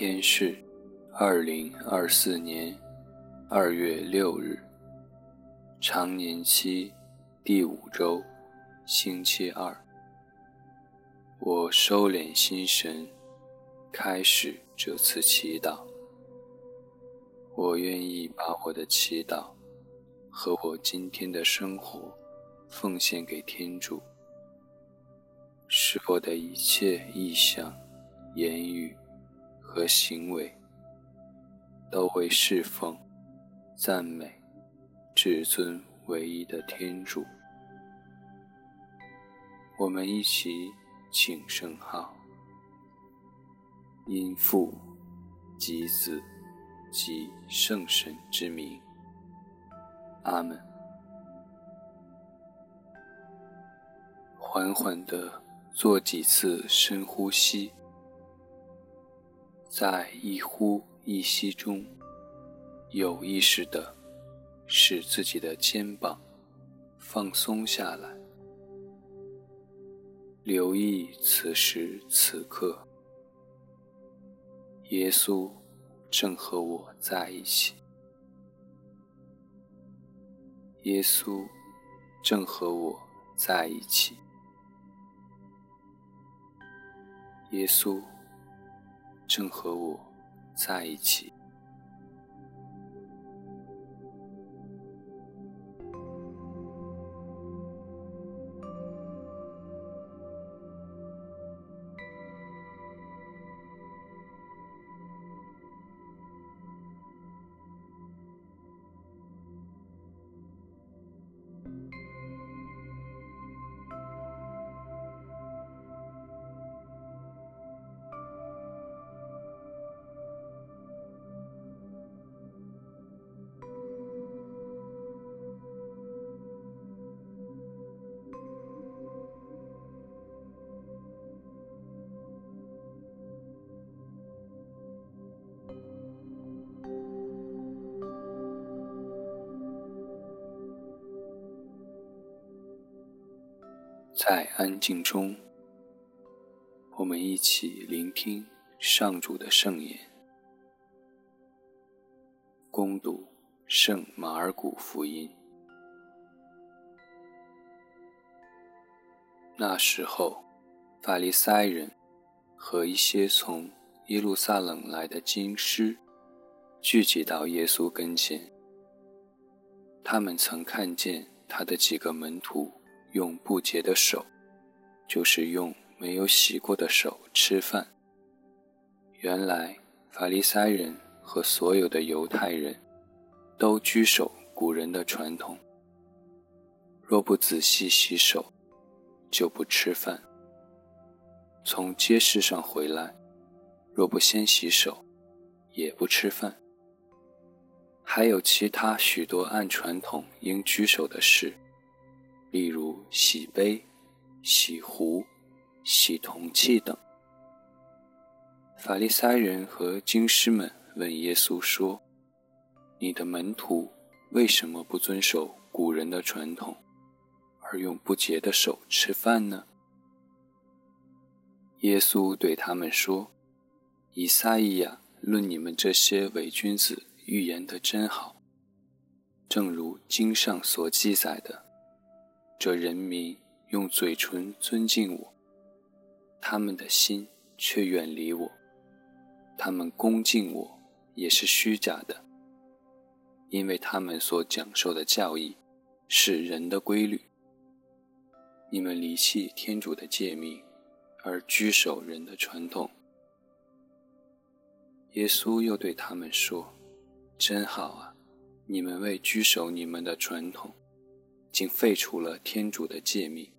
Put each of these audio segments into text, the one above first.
天是二零二四年二月六日，常年期第五周，星期二。我收敛心神，开始这次祈祷。我愿意把我的祈祷和我今天的生活奉献给天主，使我的一切意向、言语。和行为都会侍奉、赞美、至尊唯一的天主。我们一起请圣号，因父及子及圣神之名，阿门。缓缓地做几次深呼吸。在一呼一吸中，有意识地使自己的肩膀放松下来。留意此时此刻，耶稣正和我在一起。耶稣正和我在一起。耶稣。正和我在一起。在安静中，我们一起聆听上主的圣言，恭读圣马尔谷福音。那时候，法利赛人和一些从耶路撒冷来的经师聚集到耶稣跟前，他们曾看见他的几个门徒。用不洁的手，就是用没有洗过的手吃饭。原来法利赛人和所有的犹太人都拘守古人的传统，若不仔细洗手，就不吃饭。从街市上回来，若不先洗手，也不吃饭。还有其他许多按传统应居守的事。例如洗杯、洗壶、洗铜器等。法利赛人和经师们问耶稣说：“你的门徒为什么不遵守古人的传统，而用不洁的手吃饭呢？”耶稣对他们说：“以赛亚论你们这些伪君子预言的真好，正如经上所记载的。”这人民用嘴唇尊敬我，他们的心却远离我。他们恭敬我也是虚假的，因为他们所讲授的教义是人的规律。你们离弃天主的诫命，而居守人的传统。耶稣又对他们说：“真好啊，你们为居守你们的传统。”竟废除了天主的诫命。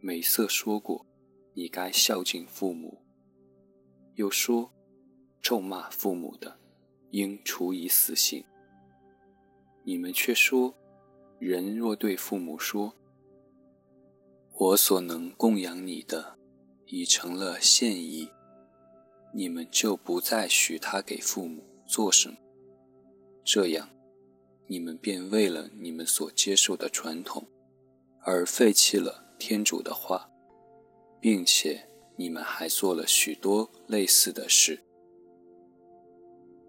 美色说过：“你该孝敬父母。”又说：“咒骂父母的，应处以死刑。”你们却说：“人若对父母说，我所能供养你的，已成了现役，你们就不再许他给父母做什么。这样。”你们便为了你们所接受的传统，而废弃了天主的话，并且你们还做了许多类似的事，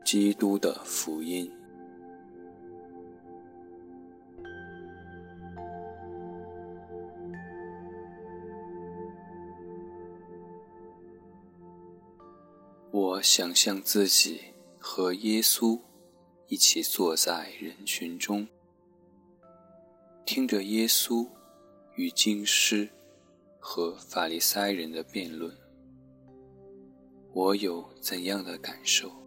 基督的福音。我想象自己和耶稣一起坐在人群中，听着耶稣与经师和法利赛人的辩论，我有怎样的感受？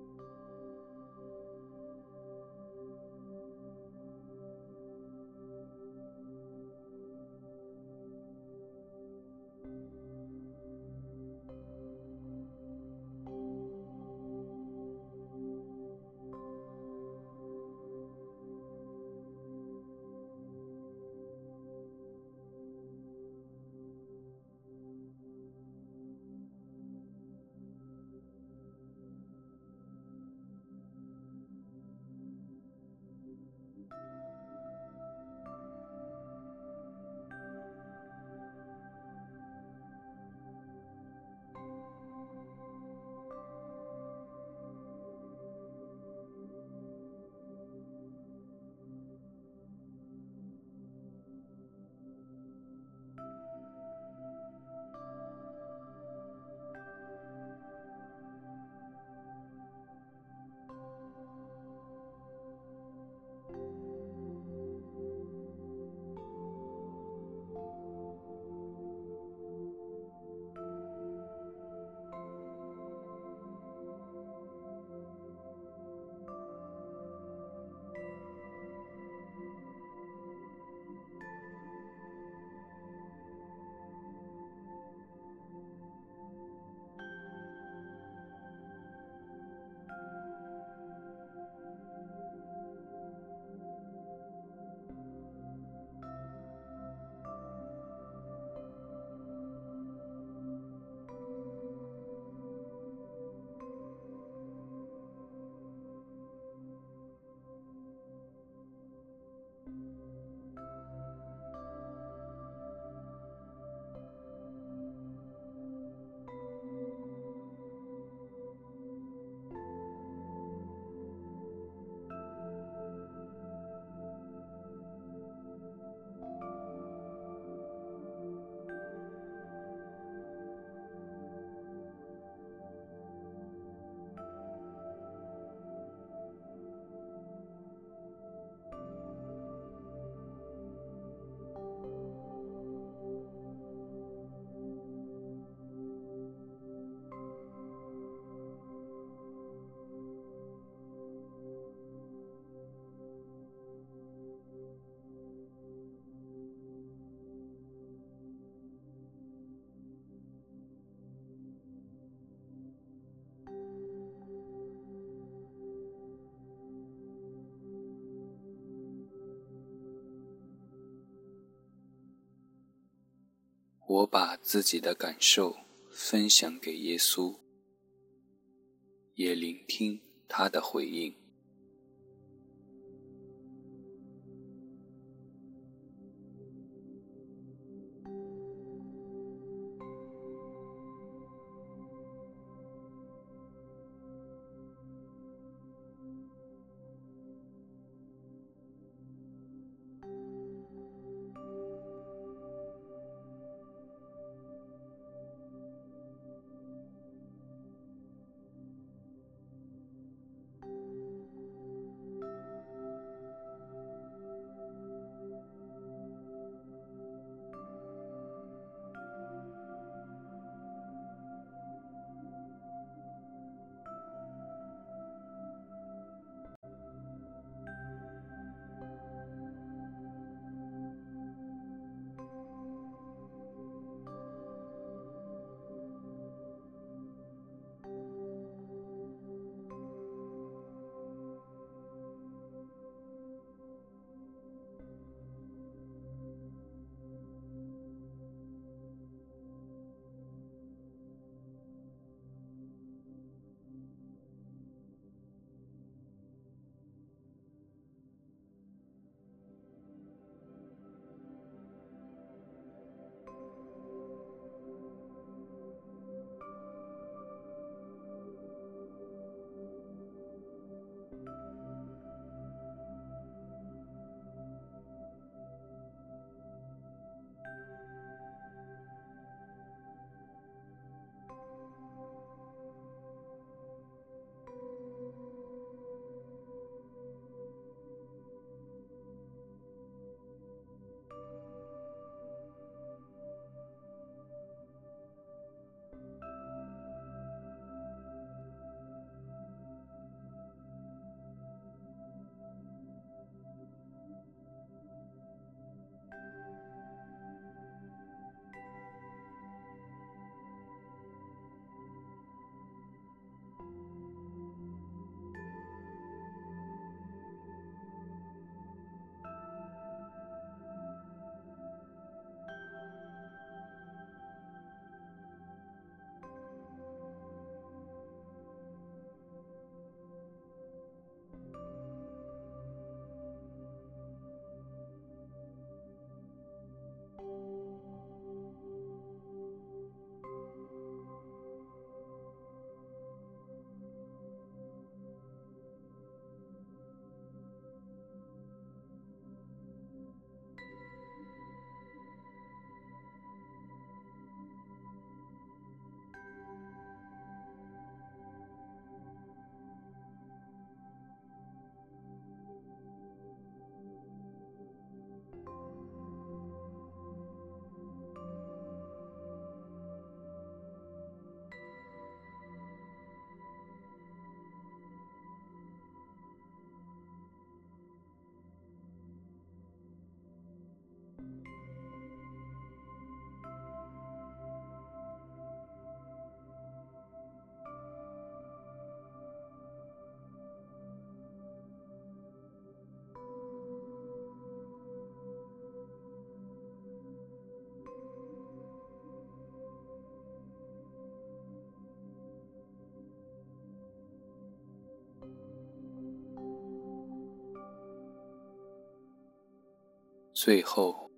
我把自己的感受分享给耶稣，也聆听他的回应。最后，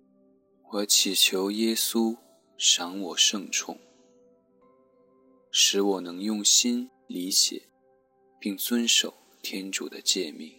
我祈求耶稣赏我圣宠，使我能用心理解并遵守天主的诫命。